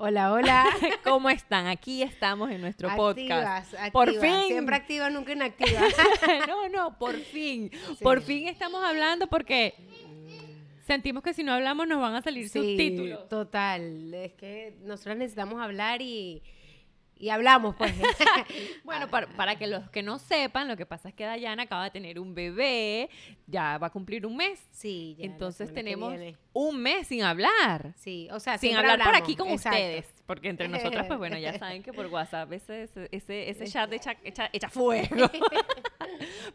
Hola, hola. ¿Cómo están? Aquí estamos en nuestro podcast. Activas, Por fin. Siempre activa, nunca inactiva. no, no, por fin. Sí. Por fin estamos hablando porque sentimos que si no hablamos nos van a salir Sí, subtítulos. total. Es que nosotros necesitamos hablar y, y hablamos, pues. Bueno, para, para que los que no sepan, lo que pasa es que Dayana acaba de tener un bebé, ya va a cumplir un mes. sí, ya, Entonces tenemos un mes sin hablar. Sí, o sea, Sin hablar por aquí con exacto. ustedes. Porque entre nosotras, pues bueno, ya saben que por WhatsApp ese, ese, ese, ese chat echa, echa, echa fuego.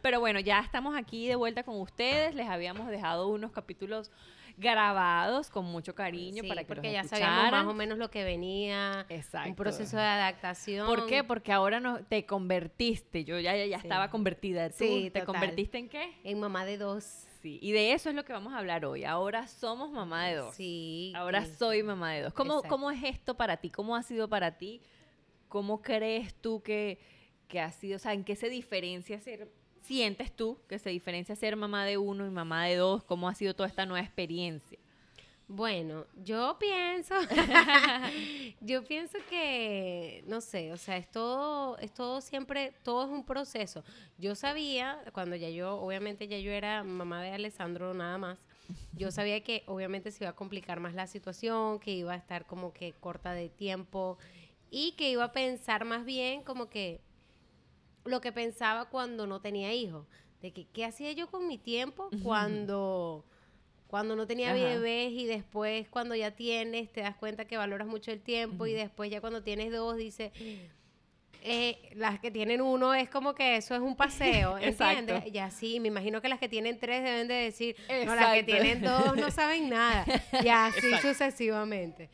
Pero bueno, ya estamos aquí de vuelta con ustedes. Les habíamos dejado unos capítulos grabados con mucho cariño Sí, para que porque los ya escucharan. sabíamos más o menos lo que venía. Exacto. Un proceso de adaptación. ¿Por qué? Porque ahora no, te convertiste. Yo ya, ya, ya Sí. estaba convertida. ¿Tú Sí, te total. convertiste en qué? En mamá de dos. Sí. Y de eso es lo que vamos a hablar hoy. Ahora somos mamá de dos. Sí. Ahora soy mamá de dos. ¿Cómo, Exacto. ¿Cómo es esto para ti? ¿Cómo ha sido para ti? ¿Cómo crees tú que, que ha sido? O sea, ¿en qué se diferencia ser, sientes tú que se diferencia ser mamá de uno y mamá de dos? ¿Cómo ha sido toda esta nueva experiencia? Bueno, yo pienso, yo pienso que, no sé, o sea, es todo, es todo siempre, todo es un proceso. Yo sabía, cuando ya yo, obviamente ya yo era mamá de Alessandro nada más, yo sabía que obviamente se iba a complicar más la situación, que iba a estar como que corta de tiempo y que iba a pensar más bien como que lo que pensaba cuando no tenía hijos, de que qué hacía yo con mi tiempo cuando cuando no tenía Ajá. bebés y después cuando ya tienes te das cuenta que valoras mucho el tiempo y después ya cuando tienes dos dices eh, las que tienen uno es como que eso es un paseo, ¿entiendes? Ya sí, me imagino que las que tienen tres deben de decir, no, las que tienen dos no saben nada, y así Exacto. sucesivamente.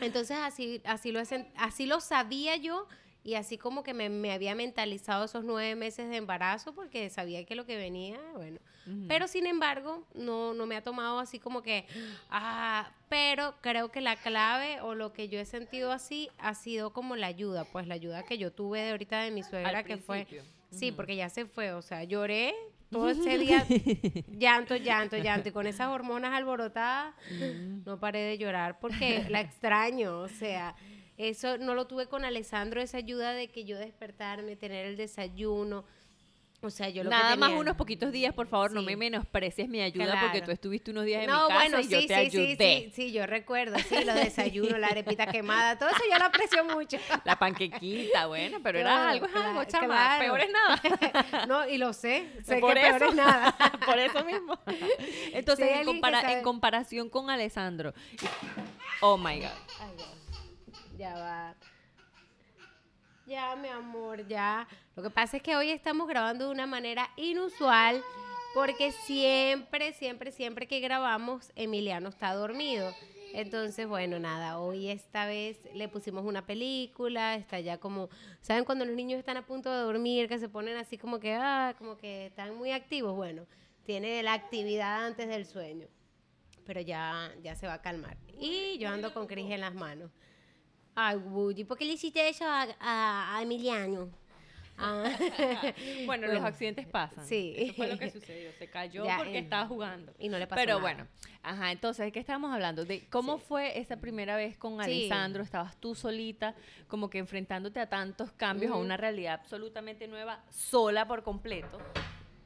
Entonces así, así, lo, hacen- así lo sabía yo y así como que me, me había mentalizado esos nueve meses de embarazo porque sabía que lo que venía, bueno. Pero sin embargo, no, no me ha tomado así como que, ah, pero creo que la clave o lo que yo he sentido así ha sido como la ayuda, pues la ayuda que yo tuve de ahorita de mi suegra Al que fue, sí, porque ya se fue, o sea, lloré todo ese día, llanto, llanto, llanto, y con esas hormonas alborotadas, no paré de llorar porque la extraño, o sea, eso no lo tuve con Alessandro, esa ayuda de que yo despertarme, tener el desayuno, o sea, yo lo que Nada más tenía- unos poquitos días, por favor, no me menosprecies mi ayuda porque tú estuviste unos días en No, mi casa bueno, y yo sí, te sí, ayudé. sí, sí, sí, yo recuerdo, sí, los desayunos, la arepita quemada, todo eso yo lo aprecio mucho. La panquequita, bueno, pero era algo, es algo, claro, chama. Peor es nada. No, y lo sé, sé Por que peor eso. es nada. Por eso mismo. Entonces, en, que compara- en comparación con Alessandro. Oh my God. Ay, ya. Va. Ya, mi amor, ya. Lo que pasa es que hoy estamos grabando de una manera inusual porque siempre, siempre, siempre que grabamos, Emiliano está dormido. Entonces, bueno, nada, hoy esta vez le pusimos una película, está ya como, ¿saben cuando los niños están a punto de dormir, que se ponen así como que, ah, como que están muy activos? Bueno, tiene la actividad antes del sueño, pero ya, ya se va a calmar. Y yo ando con Cris en las manos. Ay, Woody, ¿por qué le hiciste eso a, a- a Emiliano? Ah. Bueno, los accidentes pasan. sí. Eso fue lo que sucedió. Se cayó Ya, porque en- estaba jugando. Y no le pasó Pero nada. bueno, ajá, entonces, ¿de qué estábamos hablando? De cómo fue esa primera vez con Sí. Alessandro, estabas tú solita, como que enfrentándote a tantos cambios, a una realidad absolutamente nueva, sola por completo.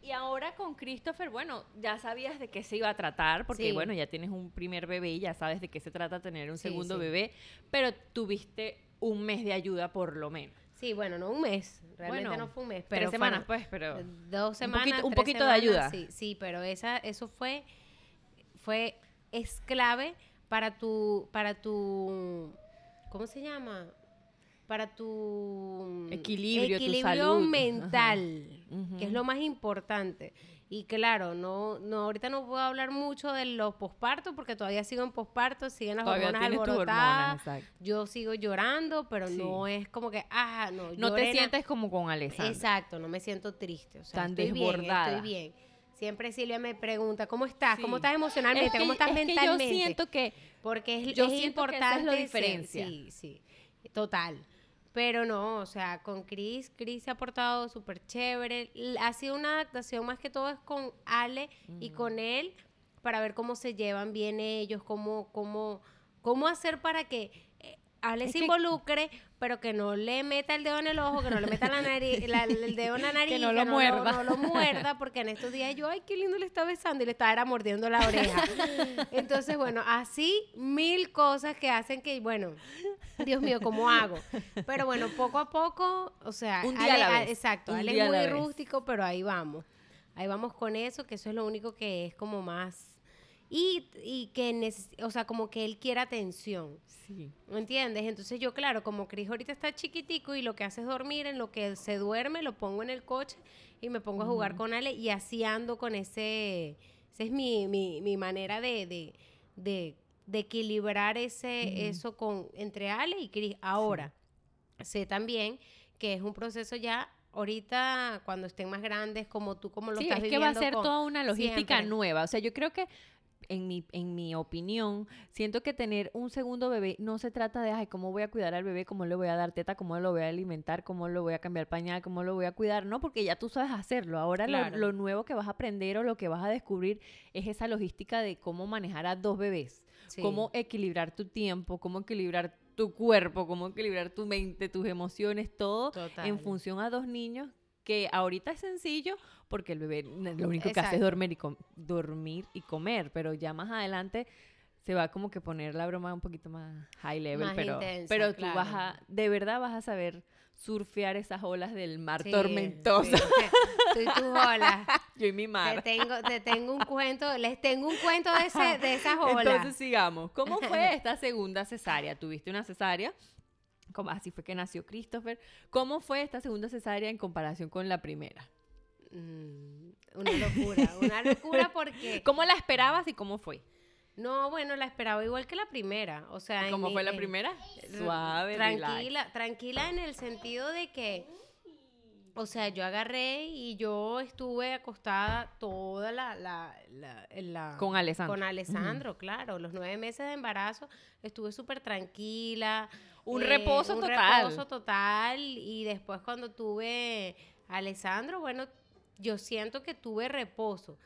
Y ahora con Christopher, bueno, ya sabías de qué se iba a tratar, porque Sí. bueno, ya tienes un primer bebé y ya sabes de qué se trata tener un Sí, segundo sí. bebé, pero tuviste un mes de ayuda por lo menos. Sí, bueno, no un mes. Realmente Bueno, no fue un mes. Pero Tres semanas, pues, pero... Dos semanas. poquito- un poquito de ayuda. Sí, sí, pero esa, eso fue, fue, es clave para tu, para tu, ¿cómo se llama? Para tu Equilibrio, tu equilibrio salud. mental, que es lo más importante. Y claro, no, no, ahorita no puedo hablar mucho de los pospartos porque todavía sigo en posparto, siguen las Todavía hormonas alborotadas. hormonas. Yo sigo llorando, pero Sí. no es como que, ah, no. No te sientes como con Alessandro. Exacto, no me siento triste. O sea, Tan estoy desbordada. bien, estoy bien. Siempre Silvia me pregunta, ¿cómo estás? ¿Cómo estás emocionalmente? Es que- ¿Cómo estás es que mentalmente? yo siento que Porque es, yo es que importante. esa es la ser- diferencia. sí, sí, total. Pero no, o sea, con Chris, Chris se ha portado súper chévere. Ha sido una adaptación más que todo es con Ale y con él para ver cómo se llevan bien ellos, cómo, cómo, cómo hacer para que eh, Ale Es se que- involucre, pero que no le meta el dedo en el ojo, que no le meta la nariz, la- el dedo en la nariz, no lo muerda. no lo muerda, porque en estos días yo, ay, qué lindo le está besando y le estaba era mordiendo la oreja. Entonces, bueno, así mil cosas que hacen que, bueno, Dios mío, ¿cómo hago? Pero bueno, poco a poco, o sea, Un día a la vez, exacto, un Ale día a es muy rústico, pero ahí vamos. Ahí vamos con eso, que eso es lo único que es como más... Y, y que, o sea, como que él quiere atención. Sí. ¿Me entiendes? Entonces yo, claro, como Cris ahorita está chiquitico y lo que hace es dormir, en lo que se duerme lo pongo en el coche y me pongo a jugar con Ale y así ando con ese... Esa es mi, mi, mi manera de, de, de, de equilibrar ese, eso con, entre Ale y Cris. Ahora, sé también que es un proceso ya... Ahorita, cuando estén más grandes, como tú, como lo Sí, estás es que va a ser con- toda una logística siempre. nueva. O sea, yo creo que en mi, en mi opinión, siento que tener un segundo bebé no se trata de, ay, ¿cómo voy a cuidar al bebé? ¿Cómo le voy a dar teta? ¿Cómo lo voy a alimentar? ¿Cómo lo voy a cambiar pañal? ¿Cómo lo voy a cuidar? No, porque ya tú sabes hacerlo. Ahora lo- nuevo que vas a aprender o lo que vas a descubrir es esa logística de cómo manejar a dos bebés. Sí. Cómo equilibrar tu tiempo, cómo equilibrar tu cuerpo, cómo equilibrar tu mente, tus emociones, todo Total. en función a dos niños que ahorita es sencillo porque el bebé lo único que hace es dormir y, com- dormir y comer, pero ya más adelante se va como que poner la broma un poquito más high level, Más pero, intensa, pero tú vas a, de verdad vas a saber surfear esas olas del mar Sí, tormentoso. sí. Tú y tus olas. Yo y mi Te mar. tengo, te tengo un cuento, les tengo un cuento de, ese, de esas olas. Entonces sigamos. ¿Cómo fue esta segunda cesárea? ¿Tuviste una cesárea? Como, así fue que nació Christopher. ¿Cómo fue esta segunda cesárea en comparación con la primera? Mm, una locura, una locura porque... ¿Cómo la esperabas y cómo fue? No, bueno, la esperaba igual que la primera. O sea, ¿Cómo fue la primera? Suave, relax. tranquila, tranquila en el sentido de que, o sea, yo agarré y yo estuve acostada toda la, la, la- Con Alessandro. Con Alessandro, claro, los nueve meses de embarazo estuve súper tranquila. Eh, Un reposo un total. reposo total y después cuando tuve a Alessandro, bueno, yo siento que tuve reposo,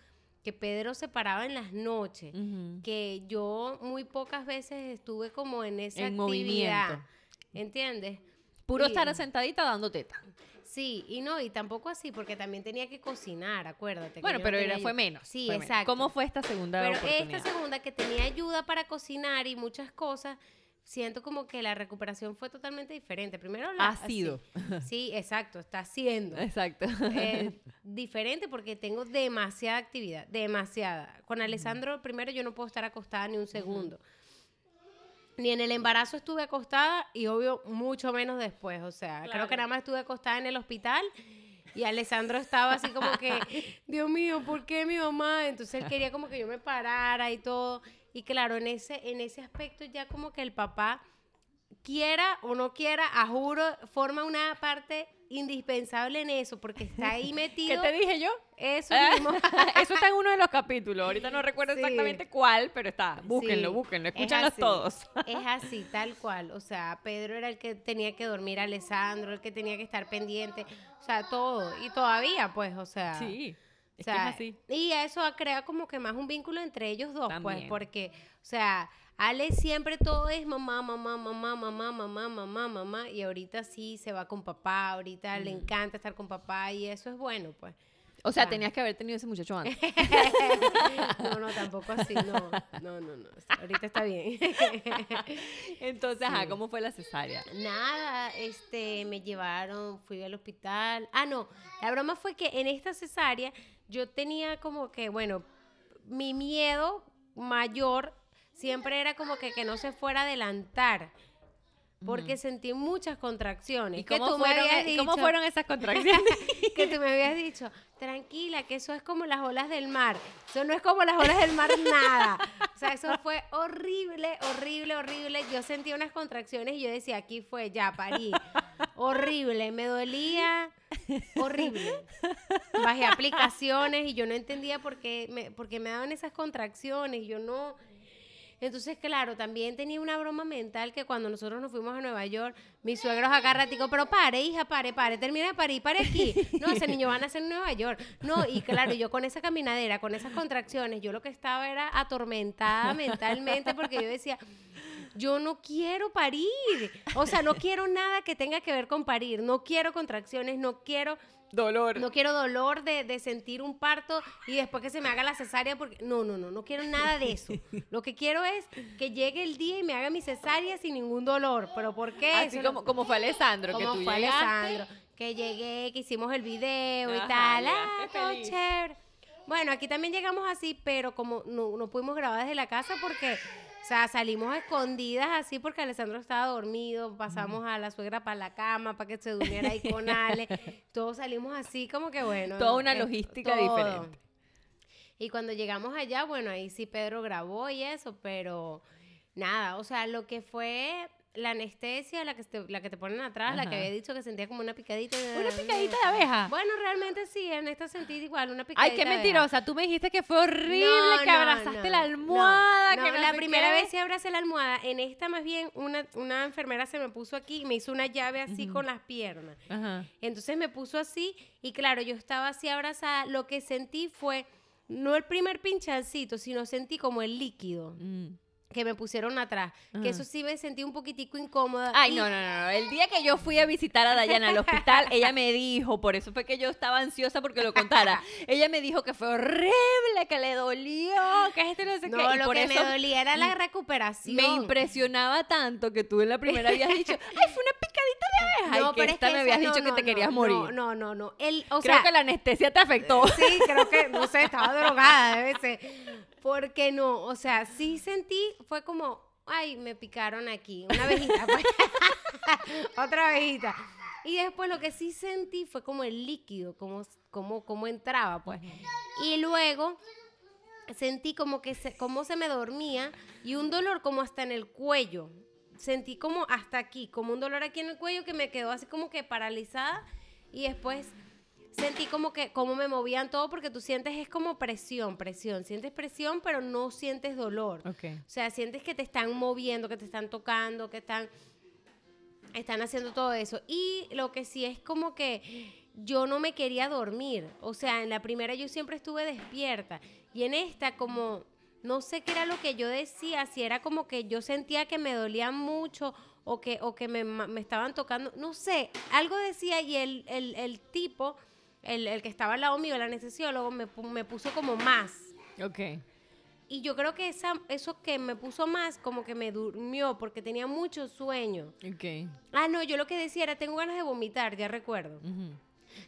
que Pedro se paraba en las noches que yo muy pocas veces estuve como en esa En actividad. movimiento. ¿Entiendes? Puro Y- estar sentadita dando teta. Sí, y no, y tampoco así, porque también tenía que cocinar, acuérdate. Bueno, no pero era, fue menos. Sí, fue menos. exacto. ¿Cómo fue esta segunda Pero oportunidad? esta segunda que tenía ayuda para cocinar y muchas cosas, siento como que la recuperación fue totalmente diferente. Primero la... Ha sido. así- Sí, exacto, está siendo. Exacto. eh, diferente porque tengo demasiada actividad, demasiada. Con Alessandro, primero yo no puedo estar acostada ni un segundo. Ni en el embarazo estuve acostada y obvio mucho menos después. O sea, creo que nada más estuve acostada en el hospital y Alessandro estaba así como que, Dios mío, ¿por qué mi mamá? Entonces él quería como que yo me parara y todo. Y claro, en ese, en ese aspecto ya como que el papá quiera o no quiera, a juro, forma una parte indispensable en eso, porque está ahí ¿Qué metido. te dije yo? Eso Ah, mismo. Eso está en uno de los capítulos. Ahorita no recuerdo Sí. exactamente cuál, pero está. Búsquenlo, Sí, búsquenlo. es Escúchanlos así. todos. Es así, tal cual. O sea, Pedro era el que tenía que dormir Alessandro, el que tenía que estar pendiente. O sea, todo. Y todavía, pues, o sea. Sí. O sea, que es así. Y eso ha creado como que más un vínculo entre ellos dos, pues, porque, o sea, Ale siempre todo es mamá, mamá, mamá, mamá, mamá, mamá, mamá, y ahorita sí se va con papá, ahorita le encanta estar con papá y eso es bueno, pues. O sea, Ah. tenías que haber tenido ese muchacho antes. No, no, tampoco así, no, no, no, no, ahorita está bien. Entonces, ajá, ¿cómo fue la cesárea? Nada, este, me llevaron, fui al hospital. Ah, no, la broma fue que en esta cesárea yo tenía como que, bueno, mi miedo mayor siempre era como que que no se fuera a adelantar. Porque sentí muchas contracciones. ¿Y cómo tú me fueron, habías e- cómo dicho- fueron esas contracciones? que tú me habías dicho, tranquila, que eso es como las olas del mar. Eso no es como las olas del mar, nada. O sea, eso fue horrible, horrible, horrible. Yo sentía unas contracciones y yo decía, aquí fue, ya, parí. Horrible, me dolía, horrible. Bajé aplicaciones y yo no entendía por qué me, por qué me daban esas contracciones. Yo no... Entonces, claro, también tenía una broma mental que cuando nosotros nos fuimos a Nueva York, mis suegros acá ratico, pero pare, hija, pare, pare, termina de parir, pare aquí. No, ese niño van a nacer en Nueva York. No, y claro, yo con esa caminadera, con esas contracciones, yo lo que estaba era atormentada mentalmente porque yo decía, yo no quiero parir. O sea, no quiero nada que tenga que ver con parir. No quiero contracciones, no quiero Dolor. no quiero dolor de, de sentir un parto y después que se me haga la cesárea porque no, no, no, no quiero nada de eso. Lo que quiero es que llegue el día y me haga mi cesárea sin ningún dolor. ¿Pero por qué? Así Eso no- como, como fue Alessandro, que como tú fue llegaste. Alessandro, que llegué, que hicimos el video y Ajá, tal. Ah, todo feliz. chévere. Bueno, aquí también llegamos así, pero como no, no pudimos grabar desde la casa porque, o sea, salimos escondidas así porque Alessandro estaba dormido, pasamos a la suegra para la cama para que se durmiera ahí con Ale. Todos salimos así como que bueno. Toda una eh, logística todo. diferente. Y cuando llegamos allá, bueno, ahí sí Pedro grabó y eso, pero nada, o sea, lo que fue la anestesia, la que te, la que te ponen atrás, la que había dicho que sentía como una picadita. Una picadita de abeja. Bueno, realmente sí, en esta sentí igual, una picadita Ay, qué de mentirosa. Tú me dijiste que fue horrible, No, que no, abrazaste no, la almohada, que la primera qué. vez sí abracé la almohada. En esta más bien una, una enfermera se me puso aquí y me hizo una llave así con las piernas. Ajá. Entonces me puso así y claro, yo estaba así abrazada. Lo que sentí fue no el primer pinchancito, sino sentí como el líquido Mm. Que me pusieron atrás. Ajá. Que eso sí me sentí un poquitico incómoda. Ay, y- no, no, no, no. El día que yo fui a visitar a Dayana al hospital, ella me dijo, por eso fue que yo estaba ansiosa porque lo contara. Ella me dijo que fue horrible, que le dolió, que esto no sé No, qué. Y lo por que eso me dolía era la recuperación. me impresionaba tanto que tú en la primera habías dicho, ay, fue una picadita de abeja. y que pero es esta me habías no, dicho que no, te no, querías no, morir. No, no, no. El, o Creo sea, que la anestesia te afectó. Sí, creo que, no sé, estaba drogada, debe ser. Porque no, o sea, sí sentí, fue como, ay, me picaron aquí, una abejita, pues. otra abejita. Y después lo que sí sentí fue como el líquido, como, como, como entraba, pues. Y luego sentí como que se, como se me dormía y un dolor como hasta en el cuello. Sentí como hasta aquí, como un dolor aquí en el cuello que me quedó así como que paralizada y después sentí como que como me movían todo porque tú sientes es como presión, presión, sientes presión pero no sientes dolor. Ok. O sea, sientes que te están moviendo, que te están tocando, que están están haciendo todo eso. Y lo que sí es como que yo no me quería dormir. O sea, en la primera yo siempre estuve despierta. Y en esta como, no sé qué era lo que yo decía, si era como que yo sentía que me dolían mucho o que, o que me, me estaban tocando, no sé, algo decía y el, el, el tipo, el, el que estaba al lado mío, el anestesiólogo, me, me puso como más. Ok. Y yo creo que esa, eso que me puso más, como que me durmió, porque tenía mucho sueño. Ok. Ah, no, yo lo que decía era, tengo ganas de vomitar, ya recuerdo.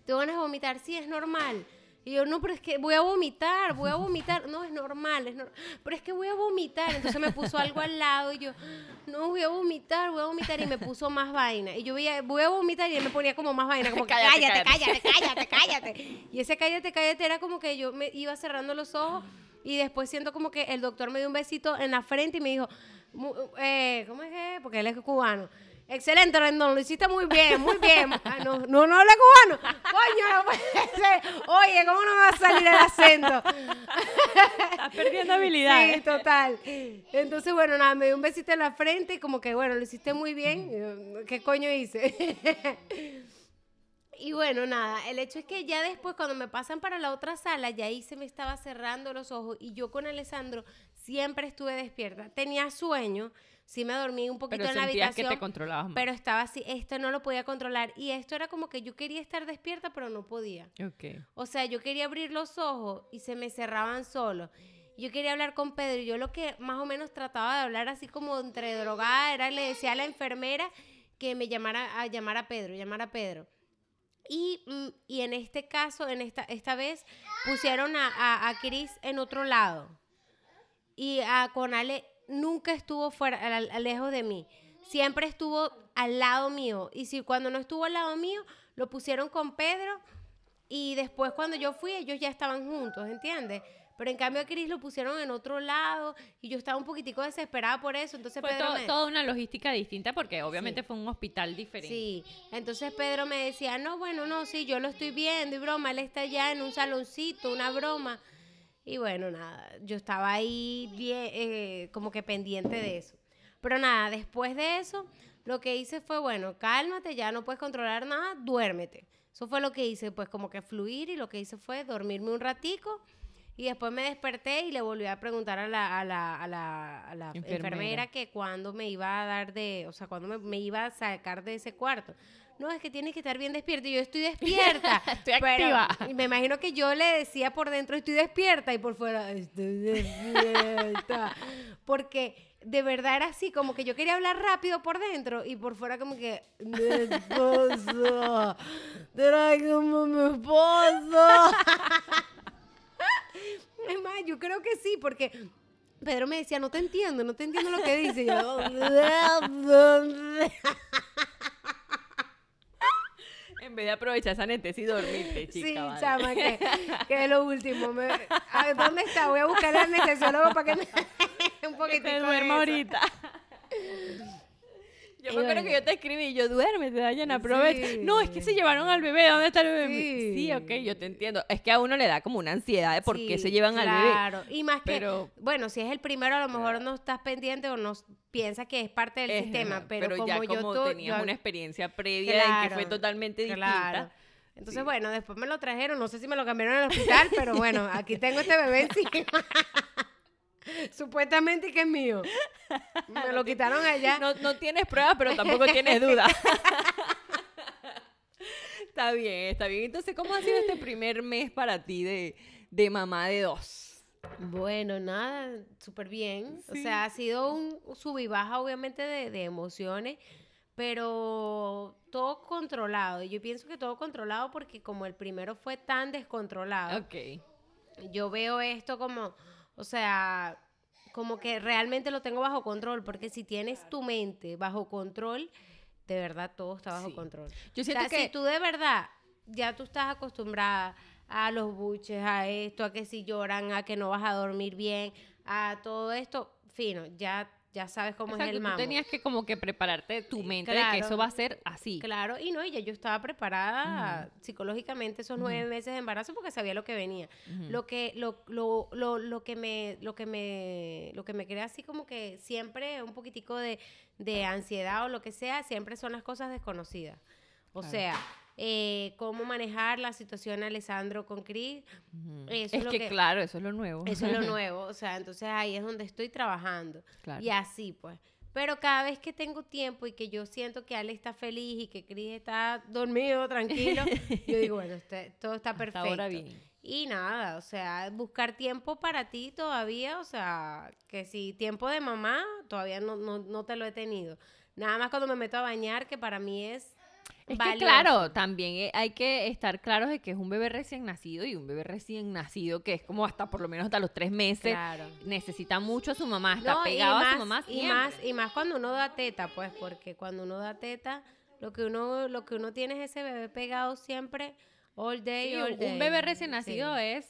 Tengo ganas de vomitar, sí, es normal. Y yo, no, pero es que voy a vomitar, voy a vomitar. No, es normal, es nor- pero es que voy a vomitar. Entonces me puso algo al lado y yo, no, voy a vomitar, voy a vomitar. Y me puso más vaina. Y yo veía, voy a vomitar y él me ponía como más vaina, como Cállate, cállate, cállate. cállate, cállate. Y ese cállate, cállate era como que yo me iba cerrando los ojos y después siento como que el doctor me dio un besito en la frente y me dijo, eh, ¿cómo es que? Porque él es cubano. Excelente, Rendón, lo hiciste muy bien, muy bien. Ah, no, no, no habla cubano. Coño, no puede ser. Oye, ¿cómo no me va a salir el acento? Estás perdiendo habilidades. Sí, total. Entonces, bueno, nada, me dio un besito en la frente y como que, bueno, lo hiciste muy bien. ¿Qué coño hice? Y bueno, nada, el hecho es que ya después cuando me pasan para la otra sala, ya ahí se me estaba cerrando los ojos y yo con Alessandro siempre estuve despierta. Tenía sueño, sí me dormí un poquito Pero en la habitación. que te controlabas más. pero estaba así, esto no lo podía controlar. Y esto era como que yo quería estar despierta, pero no podía. Ok. O sea, yo quería abrir los ojos y se me cerraban solos. Yo quería hablar con Pedro y yo lo que más o menos trataba de hablar así como entre drogada era, le decía a la enfermera que me llamara a llamar a Pedro, llamar a Pedro. Y, mm, y en este caso, en esta, esta vez, pusieron a, a, a Chris en otro lado. Y a Conale nunca estuvo fuera, lejos de mí. Siempre estuvo al lado mío. Y si cuando no estuvo al lado mío, lo pusieron con Pedro. Y después cuando yo fui, ellos ya estaban juntos, ¿entiendes? Pero en cambio a Chris lo pusieron en otro lado y yo estaba un poquitico desesperada por eso. Entonces Fue Pedro to- me... toda una logística distinta porque obviamente Sí. fue un hospital diferente. Sí, entonces Pedro me decía, no, bueno, no, sí, yo lo estoy viendo y broma, él está allá en un saloncito, una broma. Y bueno, nada, yo estaba ahí bien, eh, como que pendiente de eso. Pero nada, después de eso, lo que hice fue, bueno, cálmate, ya no puedes controlar nada, duérmete. Eso fue lo que hice, pues como que fluir y lo que hice fue dormirme un ratico Y después me desperté y le volví a preguntar a la, a la, a la, a la Enfermera. enfermera. que cuándo me iba a dar de, o sea, cuándo me, me iba a sacar de ese cuarto. No, es que tienes que estar bien despierta. Y yo estoy despierta. Estoy pero activa. me imagino que yo le decía por dentro, estoy despierta, y por fuera, estoy despierta. Porque de verdad era así, como que yo quería hablar rápido por dentro, y por fuera como que, mi esposo, tráigame mi esposo. Es más, yo creo que sí, porque Pedro me decía, no te entiendo, no te entiendo lo que dice. Y yo, En vez de aprovechar esa necesidad y dormirte, chica. sí, vale. chama, que, que es lo último. Me- ¿Dónde está? Voy a buscar al anestesiólogo para que me un Que poquitico te duerma ahorita. Yo me acuerdo que yo te escribí, yo duérmete, Dayana, aprovecha. Sí. No, es que se llevaron al bebé, ¿dónde está el bebé? Sí. Sí, ok, yo te entiendo. Es que a uno le da como una ansiedad de por qué se llevan al bebé. Claro, y más que, Pero- bueno, si es el primero, a lo mejor no estás pendiente o no piensas que es parte del Es, sistema, ajá, pero, como ya yo como tenías yo- una experiencia previa en que fue totalmente Claro. distinta. Entonces, Sí. bueno, después me lo trajeron, no sé si me lo cambiaron en el hospital, pero bueno, aquí tengo este bebé encima. Supuestamente que es mío. Me lo quitaron allá. No, no tienes pruebas, pero tampoco tienes dudas. está bien, está bien. Entonces, ¿cómo ha sido este primer mes para ti de, de mamá de dos? Bueno, nada, súper bien. O sea, ha sido un sub y baja, obviamente, de, de emociones, pero todo controlado. Y yo pienso que todo controlado porque como el primero fue tan descontrolado, Ok. yo veo esto como, o sea, como que realmente lo tengo bajo control, porque si tienes tu mente bajo control, de verdad todo está bajo Sí. control. Yo O siento sea, que... si tú de verdad ya tú estás acostumbrada a los buches, a esto, a que si lloran, a que no vas a dormir bien, a todo esto, fino, ya, ya sabes cómo Exacto, es el tú mambo. tenías que como que prepararte tu mente de que eso va a ser así. Claro, y no, y ya yo estaba preparada psicológicamente esos nueve meses de embarazo porque sabía lo que venía. Lo que, lo, lo, lo, lo que me, lo que me, lo que me crea así como que siempre un poquitico de, de ansiedad o lo que sea, siempre son las cosas desconocidas. O Claro. sea, eh, cómo manejar la situación Alessandro con Chris, Ujú. eso es es lo que, que- claro, eso es lo nuevo. eso es lo nuevo, o sea, entonces ahí es donde estoy trabajando. Claro. Y así pues. Pero cada vez que tengo tiempo y que yo siento que Ale está feliz y que Chris está dormido, tranquilo, yo digo, bueno, este- todo está Hasta perfecto. ahora bien. Y nada, o sea, buscar tiempo para ti todavía, o sea, que si tiempo de mamá, todavía no, no, no te lo he tenido. Nada más cuando me meto a bañar, que para mí es... Es que claro, también eh, hay que estar claros de que es un bebé recién nacido y un bebé recién nacido que es como hasta por lo menos hasta los tres meses Claro. necesita mucho a su mamá, está No, pegado a más- su mamá y más y más cuando uno da teta pues porque cuando uno da teta lo que uno lo que uno tiene es ese bebé pegado siempre all day Sí, all un- day. un bebé recién nacido Sí. es,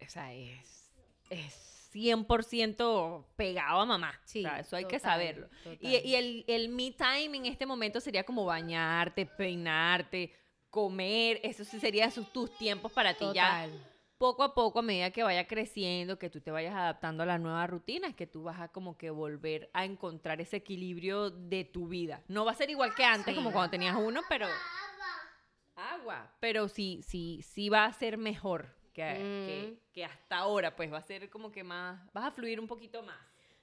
o sea, es, es 100% pegado a mamá. Sí, o sea, eso hay que saberlo. Y, total. y el, el me time en este momento sería como bañarte, peinarte, comer. Eso sí sería sus, tus tiempos para ti ya. Total. Poco a poco, a medida que vaya creciendo, que tú te vayas adaptando a la nueva rutina, es que tú vas a como que volver a encontrar ese equilibrio de tu vida. No va a ser igual que antes, Sí. como cuando tenías uno, pero... Agua. Pero sí, sí, sí va a ser mejor que, Mm. que hasta ahora, pues va a ser como que más, vas a fluir un poquito más.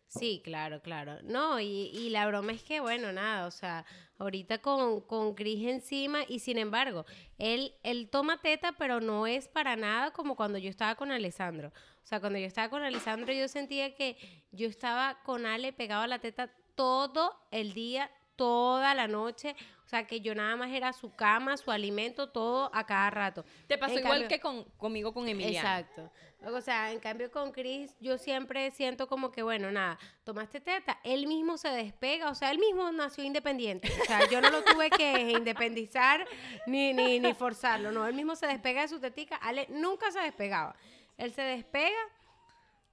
Sí, claro, claro. No, y, y la broma es que, bueno, nada, o sea, ahorita con, con Chris encima, y sin embargo, él, él toma teta, pero no es para nada como cuando yo estaba con Alessandro. O sea, cuando yo estaba con Alessandro, yo sentía que yo estaba con Ale pegado a la teta todo el día, toda la noche. O sea, que yo nada más era su cama, su alimento, todo a cada rato. Te pasó En igual cambio- que con, conmigo con Emiliano. Exacto. O sea, en cambio con Chris, yo siempre siento como que, bueno, nada, tomaste teta, él mismo se despega, o sea, él mismo nació independiente. O sea, yo no lo tuve que independizar ni, ni, ni forzarlo, no, él mismo se despega de su tetica, Ale nunca se despegaba. Él se despega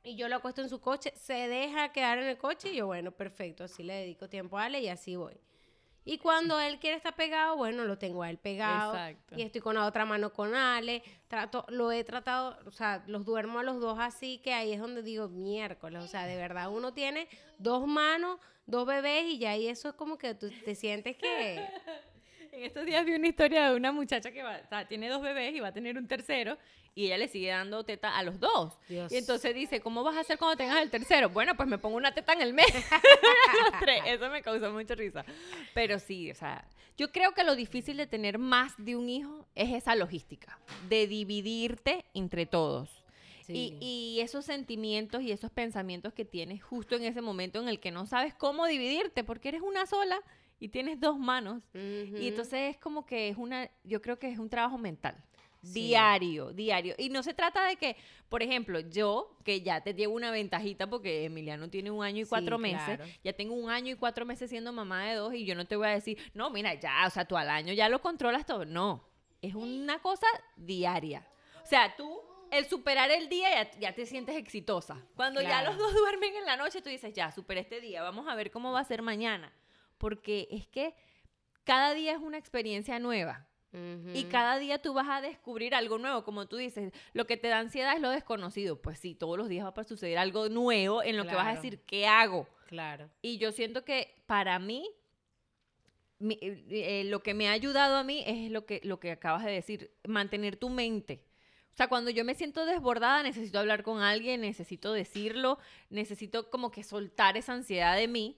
y yo lo acuesto en su coche, se deja quedar en el coche y yo, bueno, perfecto, así le dedico tiempo a Ale y así voy. Y cuando él quiere estar pegado, bueno, lo tengo a él pegado. Exacto. Y estoy con la otra mano con Ale. Trato, lo he tratado, o sea, los duermo a los dos así, que ahí es donde digo miércoles. O sea, de verdad, uno tiene dos manos, dos bebés y ya ahí eso es como que tú te sientes que... En estos días vi una historia de una muchacha que va, o sea, tiene dos bebés y va a tener un tercero y ella le sigue dando teta a los dos. Dios. Y entonces dice, ¿cómo vas a hacer cuando tengas el tercero? Bueno, pues me pongo una teta en el mes. los tres. Eso me causó mucha risa. Pero sí, o sea, yo creo que lo difícil de tener más de un hijo es esa logística, de dividirte entre todos. Sí. Y, y esos sentimientos y esos pensamientos que tienes justo en ese momento en el que no sabes cómo dividirte, porque eres una sola y tienes dos manos. Y entonces es como que es una, yo creo que es un trabajo mental. Sí. Diario, diario. Y no se trata de que, por ejemplo, yo, que ya te llevo una ventajita porque Emiliano tiene un año y Sí, cuatro meses, claro. ya tengo un año y cuatro meses siendo mamá de dos y yo no te voy a decir, no, mira, ya, o sea, tú al año ya lo controlas todo. No, es una cosa diaria. O sea, tú, el superar el día ya, ya te sientes exitosa. Cuando ya los dos duermen en la noche, tú dices, ya, superé este día, vamos a ver cómo va a ser mañana. Porque es que cada día es una experiencia nueva. Y cada día tú vas a descubrir algo nuevo, como tú dices, lo que te da ansiedad es lo desconocido. Pues sí, todos los días va a suceder algo nuevo en lo que vas a decir, ¿qué hago? Claro. Y yo siento que para mí, mi- eh, eh, lo que me ha ayudado a mí es lo que, lo que acabas de decir, mantener tu mente. O sea, cuando yo me siento desbordada, necesito hablar con alguien, necesito decirlo, necesito como que soltar esa ansiedad de mí.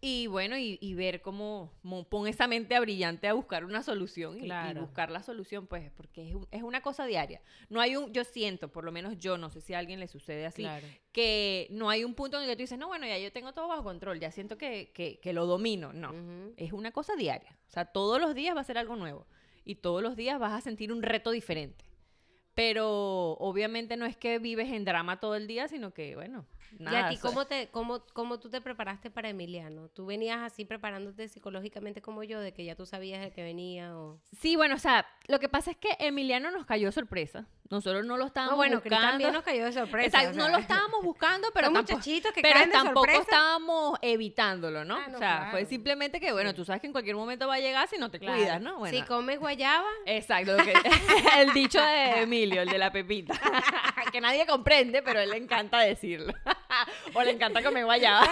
Y bueno, y, y ver cómo, cómo pon esa mente brillante a buscar una solución y- buscar la solución, pues, porque es, un- es una cosa diaria. No hay un, yo siento, por lo menos yo, no sé si a alguien le sucede así, Claro. que no hay un punto en el que tú dices, no, bueno, ya yo tengo todo bajo control, ya siento que, que, que lo domino. No, es una cosa diaria. O sea, todos los días va a ser algo nuevo y todos los días vas a sentir un reto diferente. Pero obviamente no es que vives en drama todo el día, sino que, bueno, nada. ¿Y a ti cómo, te, cómo, cómo tú te preparaste para Emiliano? ¿Tú venías así preparándote psicológicamente como yo, de que ya tú sabías de que venía? O... Sí, bueno, o sea, lo que pasa es que Emiliano nos cayó de sorpresa. Nosotros no lo estábamos No, bueno, buscando. también nos cayó de sorpresa. Exacto, o no lo estábamos buscando, pero tampoco, muchachitos que pero tampoco sorpresa. estábamos evitándolo, ¿no? Ah, no, o sea, fue simplemente que, bueno, Sí. tú sabes que en cualquier momento va a llegar si no te Claro. cuidas, ¿no? Bueno, Si comes guayaba, Exacto, lo que- el dicho de Emilio, el de la pepita, que nadie comprende, pero él le encanta decirlo. o le encanta comer guayaba.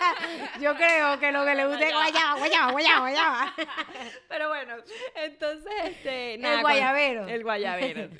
yo creo que lo que le gusta es guayaba, guayaba, guayaba, guayaba. Pero bueno, entonces, este, El nada, cuando- guayabero. el guayabero.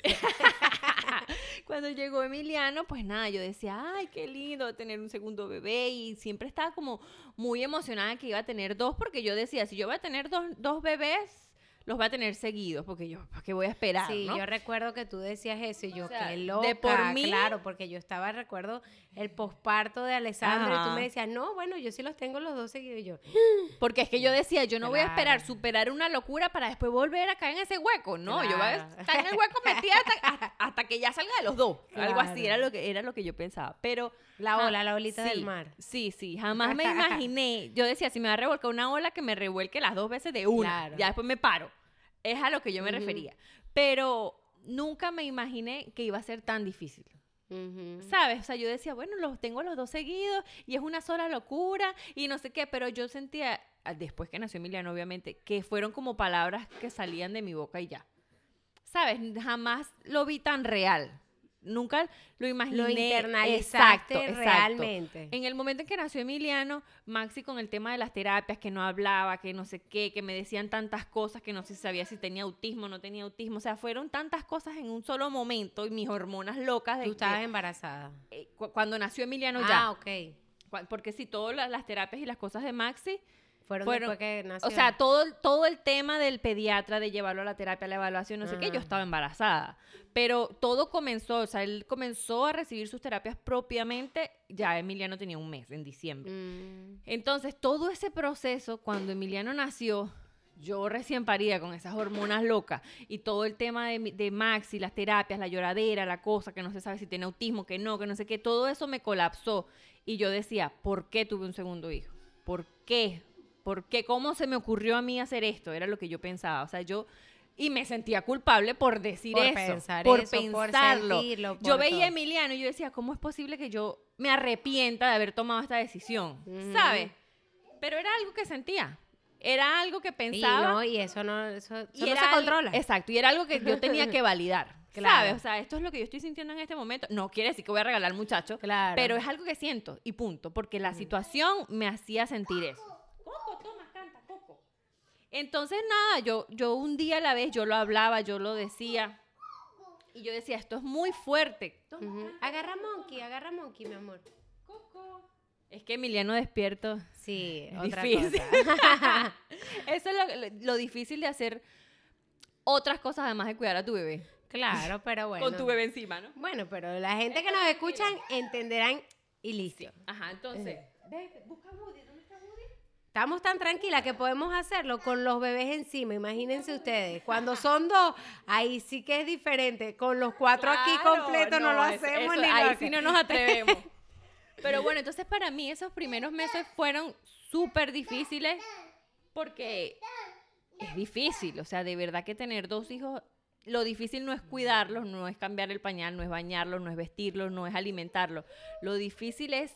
Cuando llegó Emiliano, pues nada, yo decía, ay, qué lindo tener un segundo bebé y siempre estaba como muy emocionada que iba a tener dos porque yo decía, si yo voy a tener dos, dos bebés, los voy a tener seguidos porque yo, ¿para qué voy a esperar? Sí, no? yo recuerdo que tú decías eso y yo, O sea, qué de por mí- claro, porque yo estaba, recuerdo, el posparto de Alessandro y tú me decías, no, bueno, yo sí los tengo los dos seguidos y yo. Porque es que yo decía, yo no voy a esperar superar una locura para después volver a caer en ese hueco. No, yo voy a estar en el hueco metida hasta, que ya salga de los dos. Algo así era lo que era lo que yo pensaba. Pero La ola, la olita sí, del mar. Sí, sí, jamás me imaginé. Yo decía, si me va a revolcar una ola, que me revuelque las dos veces de una. Claro. Ya después me paro. Es a lo que yo me refería. Pero nunca me imaginé que iba a ser tan difícil. ¿Sabes? O sea, yo decía, bueno, los tengo los dos seguidos y es una sola locura y no sé qué, pero yo sentía, ah, después que nació Emiliano, obviamente, que fueron como palabras que salían de mi boca y ya. ¿Sabes? Jamás lo vi tan real. Nunca lo imaginé. Lo internalizaste Exacto, exacto. realmente. En el momento en que nació Emiliano, Maxi con el tema de las terapias, que no hablaba, que no sé qué, que me decían tantas cosas, que no se sabía si tenía autismo o no tenía autismo. O sea, fueron tantas cosas en un solo momento y mis hormonas locas de Tú que- estabas embarazada. eh, cu- cuando nació Emiliano ah, ya. ok. Cua- Porque sí, todas la- las terapias y las cosas de Maxi, Fueron, Fueron- después que nació. o sea, todo, el- todo el tema del pediatra, de llevarlo a la terapia, a la evaluación, no sé qué, yo Ah. estaba embarazada. Pero todo comenzó, o sea, él comenzó a recibir sus terapias propiamente, ya Emiliano tenía un mes, en diciembre. Mm, Entonces, todo ese proceso, cuando Emiliano nació, yo recién paría con esas hormonas locas y todo el tema de, de Maxi, las terapias, la lloradera, la cosa, que no se sabe si tiene autismo, que no, que no sé qué, todo eso me colapsó. Y yo decía, ¿por qué tuve un segundo hijo? ¿Por qué? ¿Por qué? ¿Cómo se me ocurrió a mí hacer esto? Era lo que yo pensaba. O sea, yo... Y me sentía culpable por decir Por eso. pensar por eso, por pensarlo. sentirlo, yo por veía a. Emiliano y yo decía, ¿cómo es posible que yo me arrepienta de haber tomado esta decisión? Ujú. ¿Sabes? Pero era algo que sentía. Era algo que pensaba. no, y eso no, eso, eso y no era se controla. Exacto, y era algo que yo tenía que validar. Claro. ¿Sabes? O sea, esto es lo que yo estoy sintiendo en este momento. No quiere decir que voy a regalar al muchacho, Claro. pero es algo que siento y punto, porque la situación me hacía sentir eso. Coco, toma, canta, Coco. Entonces, nada, yo, yo un día a la vez, yo lo hablaba, yo lo decía. Y yo decía, esto es muy fuerte. Agarra monkey, agarra monkey, mi amor. Es que Emiliano despierto. Sí, Es otra difícil. cosa. Eso es lo, lo difícil de hacer otras cosas además de cuidar a tu bebé. claro, pero bueno. Con tu bebé encima, ¿no? Bueno, pero la gente que nos escuchan entenderán y listo. Ajá, entonces. Ve, busca. Estamos tan tranquilas que podemos hacerlo con los bebés encima, imagínense ustedes. Cuando son dos, ahí sí que es diferente. Con los cuatro aquí completos no, lo hacemos eso- ni Ahí sí no nos atrevemos. Pero bueno, entonces para mí esos primeros meses fueron súper difíciles porque es difícil. O sea, de verdad que tener dos hijos, lo difícil no es cuidarlos, no es cambiar el pañal, no es bañarlos, no es vestirlos, no es alimentarlos. Lo difícil es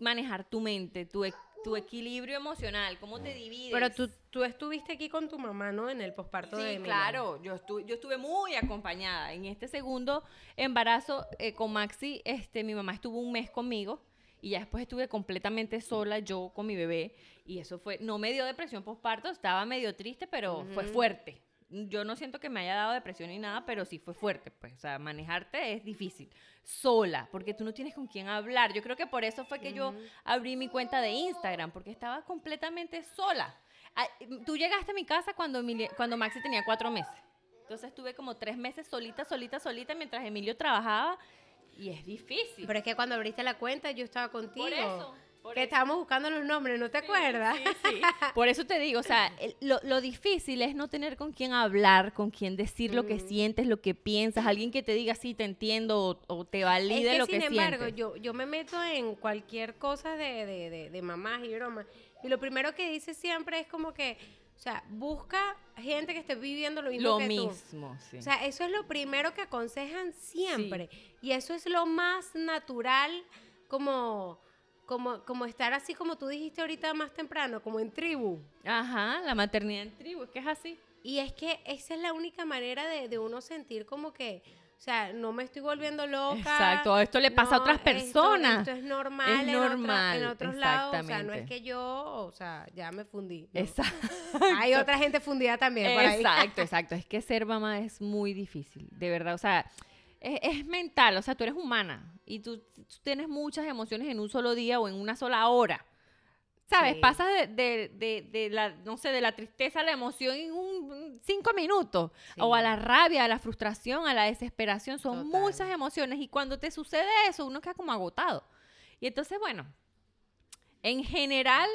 manejar tu mente, tu, tu equilibrio emocional, cómo te divides. Pero tú, tú estuviste aquí con tu mamá, ¿no? En el posparto de Sí, Emiliano. claro, yo estuve, yo estuve muy acompañada. En este segundo embarazo eh, con Maxi, este, mi mamá estuvo un mes conmigo y ya después estuve completamente sola yo con mi bebé y eso fue, no me dio depresión postparto, estaba medio triste, pero fue fuerte. Yo no siento que me haya dado depresión ni nada, pero sí fue fuerte, pues, o sea, manejarte es difícil, sola, porque tú no tienes con quién hablar. Yo creo que por eso fue que yo abrí mi cuenta de Instagram, porque estaba completamente sola. Ah, Tú llegaste a mi casa cuando, Emili- cuando Maxi tenía cuatro meses. Entonces estuve como tres meses solita, solita, solita, mientras Emilio trabajaba. Y es difícil. Pero es que cuando abriste la cuenta yo estaba contigo. por eso. Por que eso. estábamos buscando los nombres, ¿no te Sí, acuerdas? sí, sí. Por eso te digo, o sea, el- lo, lo difícil es no tener con quién hablar, con quién decir lo que Ujú. sientes, lo que piensas, alguien que te diga sí, te entiendo o, o te valide es que lo sin embargo, sientes. yo, yo me meto en cualquier cosa de, de, de, de mamás y bromas. Y lo primero que dice siempre es como que, o sea, busca gente que esté viviendo lo mismo lo que tú. mismo, sí. O sea, eso es lo primero que aconsejan siempre. Y eso es lo más natural como, como, como estar así como tú dijiste ahorita más temprano, como en tribu. Ajá, la maternidad en tribu, es que es así. Y es que esa es la única manera de, de uno sentir como que, o sea, no me estoy volviendo loca. Exacto, esto le pasa a otras esto- Esto, Esto, es normal, Es en, otra- normal, en otros lados. O sea, no es que yo, o sea, ya me fundí. no. Exacto. Hay otra gente fundida también por ahí. Exacto, exacto. Es que ser mamá es muy difícil, de verdad. O sea, es, es mental, o sea, tú eres humana y tú, tú tienes muchas emociones en un solo día o en una sola hora. ¿Sabes? Sí. Pasas de, de- de- de la, no sé, de la tristeza a la emoción en un cinco minutos. O a Sí. la rabia, a la frustración, a la desesperación. Son Total. muchas emociones y cuando te sucede eso, uno queda como agotado. Y entonces, bueno, en general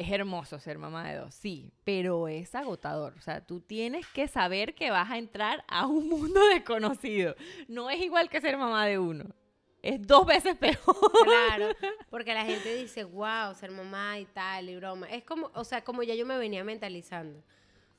es hermoso ser mamá de dos, sí, pero es agotador. O sea, tú tienes que saber que vas a entrar a un mundo desconocido. No es igual que ser mamá de uno. Es dos veces peor. Claro, porque la gente dice, wow, ser mamá y tal, y broma. Es como, o sea, como ya yo me venía mentalizando.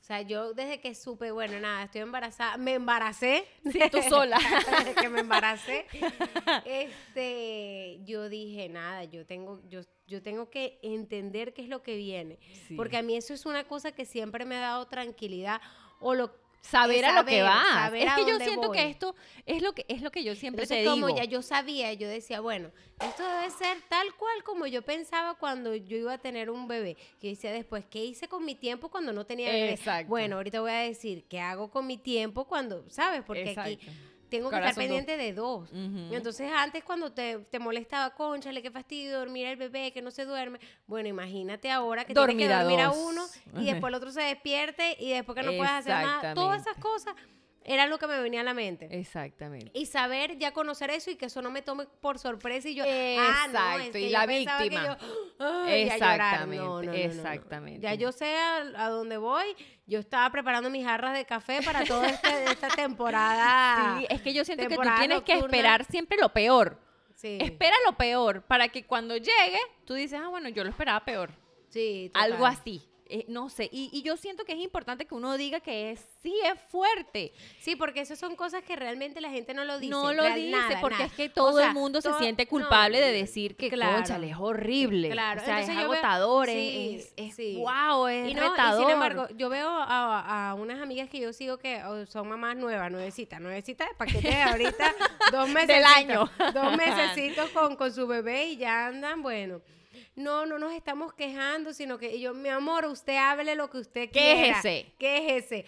O sea, yo desde que supe, bueno, nada, estoy embarazada, me embaracé. Sí, tú sola. Desde que me embaracé. Este, yo dije, nada, yo tengo, yo, yo tengo que entender qué es lo que viene. Sí. Porque a mí eso es una cosa que siempre me ha dado tranquilidad. O lo saber a lo que vas. saber Es que yo siento voy. que esto es lo que es lo que yo siempre Entonces, te como digo. ya yo sabía, yo decía, bueno, esto debe ser tal cual como yo pensaba cuando yo iba a tener un bebé. Que decía después, ¿qué hice con mi tiempo cuando no tenía bebé? Exacto. Bueno, ahorita voy a decir, ¿qué hago con mi tiempo cuando, sabes? Porque aquí. Tengo que Ahora estar dos. pendiente de dos. Ujú. Entonces, antes cuando te, te molestaba, conchale, qué fastidio dormir el bebé, que no se duerme. Bueno, imagínate ahora que Dormir tienes a que dormir a dos. uno y después el otro se despierte y después que no puedes hacer nada. Todas esas cosas era lo que me venía a la mente. Exactamente. Y saber ya conocer eso y que eso no me tome por sorpresa y yo, ah, no, es Exacto, que y yo la que víctima. yo. Exactamente, no, no, no. exactamente. Ya yo sé a, a dónde voy. Yo estaba preparando mis jarras de café para toda esta, esta temporada. Sí, es que yo siento que tú tienes que esperar siempre lo peor. Sí, Espera lo peor para que cuando llegue tú dices, ah, bueno, yo lo esperaba peor. sí, Algo así. Eh, no sé. Y, y yo siento que es importante que uno diga que es, sí es fuerte. Sí, porque esas son cosas que realmente la gente no lo dice. no lo dice nada, porque nada. es que O todo sea, el mundo se siente no, culpable de decir que, claro. es horrible. Claro, O sea, es yo veo- agotador, sí, es, es, sí. wow, es Y, no, y retador. sin embargo, yo veo a, a unas amigas que yo sigo que oh, son mamás nuevas, nuevecitas, nuevecitas de paquete de ahorita, dos meses. Del año. Dos mesecitos con, con su bebé y ya andan, bueno. No, no nos estamos quejando, sino que y yo, mi amor, usted hable lo que usted Quéjese. quiera. Quéjese.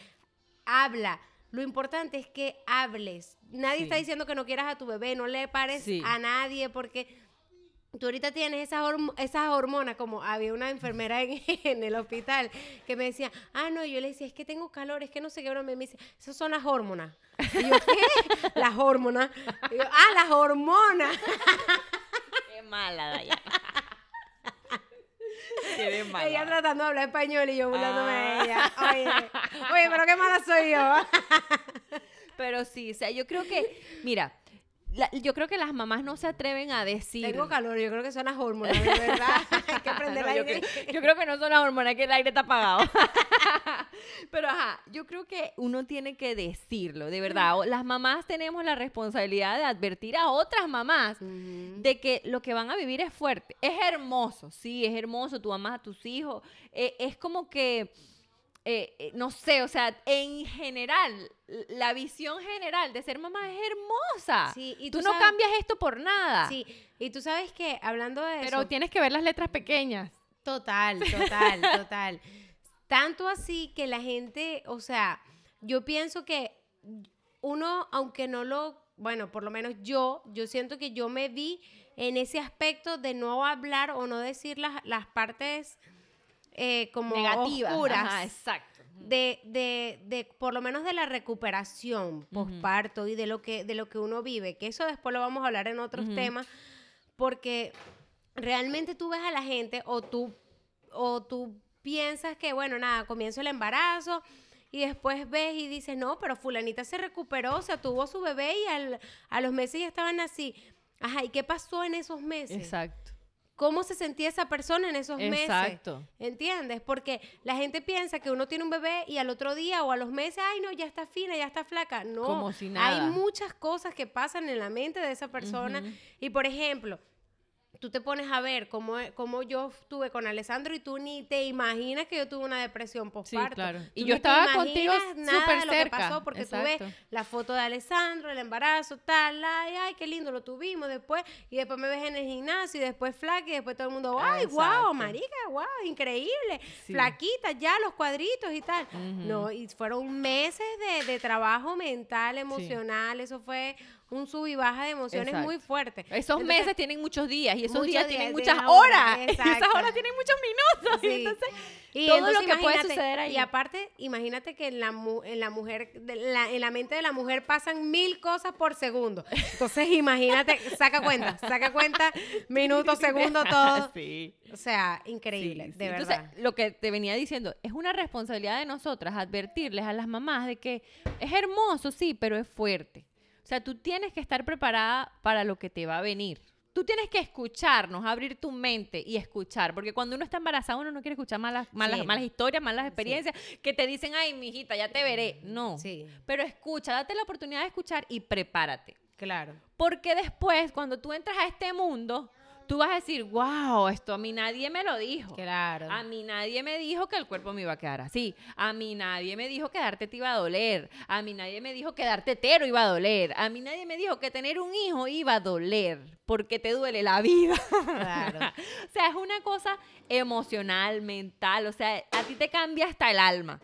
Habla. Lo importante es que hables. Nadie Sí. está diciendo que no quieras a tu bebé, no le pares Sí. a nadie porque tú ahorita tienes esas, horm- esas hormonas, como había una enfermera en, en el hospital que me decía, ah, no, yo le decía, es que tengo calor, es que no sé qué broma, y me dice, esas son las hormonas. Y yo, ¿qué? las hormonas. Y yo, ah, las hormonas. Qué mala, Dayana. Qué mala. Ella tratando de hablar español y yo burlándome Ah. de ella. Oye, oye, pero qué mala soy yo. Pero sí, o sea, yo creo que, mira, la- yo creo que las mamás no se atreven a decir. Tengo calor, yo creo que son las hormonas, de verdad. Hay que prender No, el yo, aire. creo, yo creo que no son las hormonas, que el aire está apagado. Pero ajá, yo creo que uno tiene que decirlo, de verdad. O- Las mamás tenemos la responsabilidad de advertir a otras mamás de que lo que van a vivir es fuerte. Es hermoso, sí, es hermoso. Tú amas a tus hijos. eh, es como que, eh, eh, no sé, o sea, en general, la visión general de ser mamá es hermosa. Sí, y tú, tú no sabes- cambias esto por nada. Sí, y tú sabes que hablando de Pero eso, tienes que ver las letras pequeñas. total, total, total. Tanto así que la gente, o sea, yo pienso que uno, aunque no lo, bueno, por lo menos yo, yo siento que yo me vi en ese aspecto de no hablar o no decir las, las partes eh, como Negativas. oscuras. Ajá, exacto. de, de, de, por lo menos de la recuperación posparto y de lo que de lo que uno vive, que eso después lo vamos a hablar en otros temas, porque realmente tú ves a la gente o tú o tú piensas que bueno, nada, comienzo el embarazo y después ves y dices, "No, pero fulanita se recuperó, o sea, tuvo su bebé y al- a los meses ya estaban así." Ajá, ¿y qué pasó en esos meses? Exacto. ¿Cómo se sentía esa persona en esos meses? Exacto. ¿Entiendes? Porque la gente piensa que uno tiene un bebé y al otro día o a los meses, ay, no, ya está fina, ya está flaca. No, Como si nada. hay muchas cosas que pasan en la mente de esa persona. Y por ejemplo, tú te pones a ver cómo, cómo yo estuve con Alessandro y tú ni te imaginas que yo tuve una depresión postparto. claro. Tú Y yo te estaba contigo súper de lo que cerca. pasó porque tú Exacto. ves la foto de Alessandro, el embarazo, tal, ay, ay, qué lindo lo tuvimos después, y después me ves en el gimnasio, y después flaca, y después todo el mundo, ay, Exacto. wow, marica, wow, increíble, Sí. flaquita, ya los cuadritos y tal. No, y fueron meses de, de trabajo mental, emocional, eso fue un sub y baja de emociones Exacto. muy fuerte. Esos Entonces, meses tienen muchos días y esos días, días, tienen muchas horas. hora, Y esas horas tienen muchos minutos. y entonces, Y todo entonces lo que puede suceder ahí. Y aparte, imagínate que en la, mu- en la mujer, de la- en la mente de la mujer pasan mil cosas por segundo. Entonces, imagínate, saca cuenta, saca cuenta, minutos, segundos, todo. Sí. O sea, increíble, Sí, de Entonces, verdad. lo que te venía diciendo, es una responsabilidad de nosotras advertirles a las mamás de que es hermoso, sí, pero es fuerte. O sea, tú tienes que estar preparada para lo que te va a venir. Tú tienes que escucharnos, abrir tu mente y escuchar, porque cuando uno está embarazado uno no quiere escuchar malas, malas, Sí. malas historias, malas experiencias, que te dicen, ay, mijita, ya te veré. No. Sí, Pero escucha, date la oportunidad de escuchar y prepárate. claro. Porque después, cuando tú entras a este mundo, tú vas a decir, wow, esto a mí nadie me lo dijo. Claro. A mí nadie me dijo que el cuerpo me iba a quedar así. A mí nadie me dijo que darte te iba a doler. A mí nadie me dijo que darte hetero iba a doler. A mí nadie me dijo que tener un hijo iba a doler porque te duele la vida. Claro. o sea, es una cosa emocional, mental. O sea, a ti te cambia hasta el alma.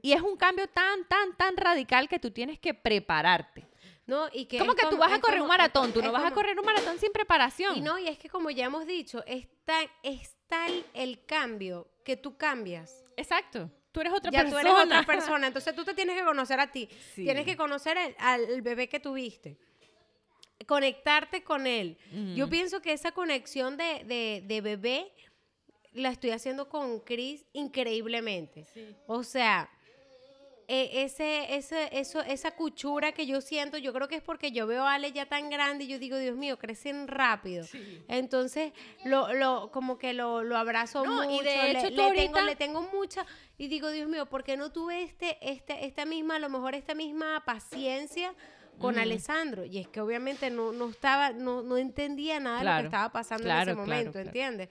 Y es un cambio tan, tan, tan radical que tú tienes que prepararte. No, y que como que tú vas a correr un maratón, tú no vas a correr un maratón sin preparación. Y no, y es que como ya hemos dicho, es tan, es tal el cambio que tú cambias. Exacto. Tú eres otra ya persona. tú eres otra persona. Entonces tú te tienes que conocer a ti. Sí. Tienes que conocer al, al bebé que tuviste. Conectarte con él. Yo pienso que esa conexión de, de- de bebé la estoy haciendo con Chris increíblemente. O sea, e- ese, ese, eso, esa cuchura que yo siento, yo creo que es porque yo veo a Ale ya tan grande y yo digo, Dios mío, crecen rápido. Entonces, lo, lo, como que lo, lo abrazo No, y mucho, de le- hecho tú le, tengo, le tengo mucha, y digo, Dios mío, ¿por qué no tuve este, este, esta misma, a lo mejor esta misma paciencia con Ujú. Alessandro? Y es que obviamente no, no estaba, no, no entendía nada de lo que estaba pasando en ese momento, claro. ¿entiendes?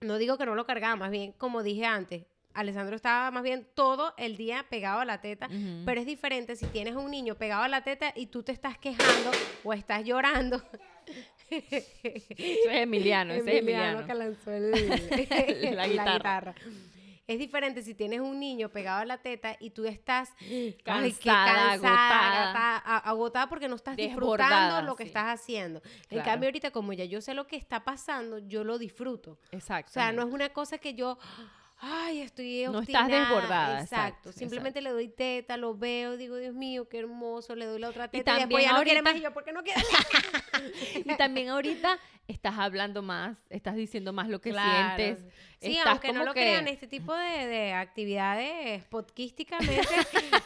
No digo que no lo cargaba, más bien, como dije antes, Alessandro estaba más bien todo el día pegado a la teta, pero es diferente si tienes un niño pegado a la teta y tú te estás quejando o estás llorando. Eso es Emiliano, ese es Emiliano. que lanzó el- La guitarra. Es diferente si tienes un niño pegado a la teta y tú estás ay, Cansada, agotada. agota- a- agotada porque no estás disfrutando lo que sí. estás haciendo. En cambio, ahorita como ya yo sé lo que está pasando, yo lo disfruto. Exacto. O sea, no es una cosa que yo, ay, estoy No estás obstinada. desbordada, Exacto. exacto, Simplemente le doy teta, lo veo, digo, Dios mío, qué hermoso, le doy la otra Y teta y, después también ya no quiere ahorita- más y yo, ¿por qué no quiere Y también ahorita estás hablando más, estás diciendo más lo que Claro. sientes. Sí, estás aunque no como lo que- crean, este tipo de, de actividades podcísticamente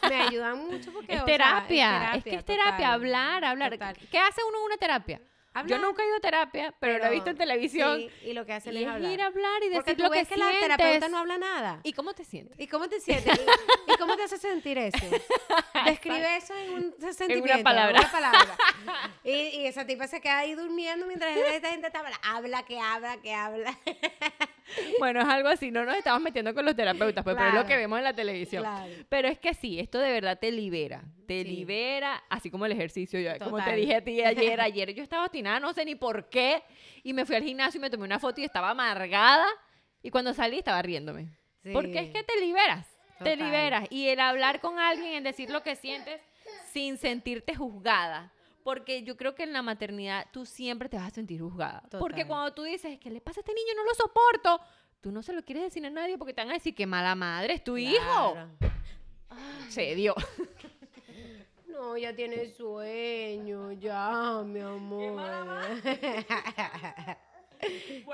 me ayudan mucho porque Es o sea, terapia, es que es terapia, total, hablar, hablar. total. ¿Qué hace uno en una terapia? Yo nunca he ido a terapia, pero, lo he visto en televisión. sí, y lo que hacen y es hablar. ir a hablar y decir tú lo ves que, que, la terapeuta no habla nada. ¿Y cómo te sientes? ¿Y cómo te sientes? ¿Y, cómo te hace sentir eso? Describe eso en un sentimiento. palabra. una palabra. Y, y esa tipa se queda ahí durmiendo mientras esta gente está habla, habla, que habla, que habla. Bueno, es algo así, no nos estamos metiendo con los terapeutas, pues, pero es lo que vemos en la televisión. Claro. Pero es que sí, esto de verdad te libera, te Sí. libera, así como el ejercicio. Yo, como te dije a ti ayer, ayer yo estaba obstinada, no sé ni por qué, y me fui al gimnasio y me tomé una foto y estaba amargada, y cuando salí estaba riéndome. Porque es que te liberas, te liberas. Y el hablar con alguien, el decir lo que sientes sin sentirte juzgada. Porque yo creo que en la maternidad tú siempre te vas a sentir juzgada. Porque Total. cuando tú dices, ¿qué le pasa a este niño? No lo soporto. Tú no se lo quieres decir a nadie porque te van a decir que mala madre es tu hijo. Se dio. No, ya tiene sueño, ya, mi amor.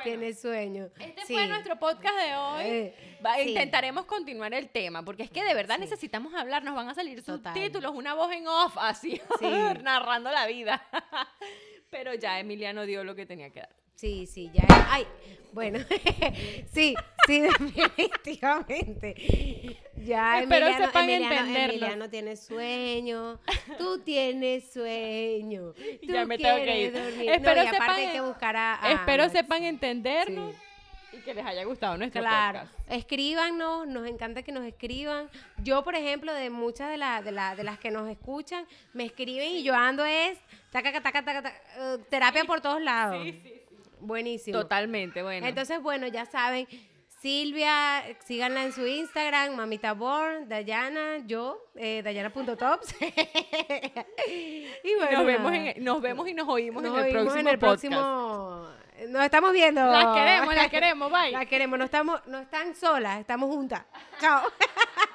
tiene sueño. Este Sí. fue nuestro podcast de hoy. Eh, Va- sí. Intentaremos continuar el tema, porque es que de verdad Sí. necesitamos hablar, nos van a salir subtítulos, una voz en off, así, Sí. narrando la vida. Pero ya Emiliano dio lo que tenía que dar. Sí, sí, ya. Ay, bueno. sí, sí, definitivamente. Ya Espero Emiliano, sepan Emiliano, entendernos. Emiliano tiene sueño. Tú tienes sueño. Tú Ya me tengo que ir. dormir. Espero no, y aparte sepan- hay que buscar a, a Espero sepan entendernos Sí. y que les haya gustado nuestro Claro, podcast. escríbanos, nos encanta que nos escriban. Yo, por ejemplo, de muchas de, la- de, la- de las que nos escuchan, me escriben y yo ando es taca, taca, taca, taca, eh, terapia por todos lados. Buenísimo. Totalmente, bueno. Entonces, bueno, ya saben, Silvia, síganla en su Instagram, Mamita Born, Dayana, yo, eh, Dayana.tops. y bueno, nos, vemos en- nos vemos y nos oímos Nos en el próximo en el podcast. próximo- Nos estamos viendo. Las queremos, las queremos, bye. Las queremos, no estamos, no están solas, estamos juntas. Chao.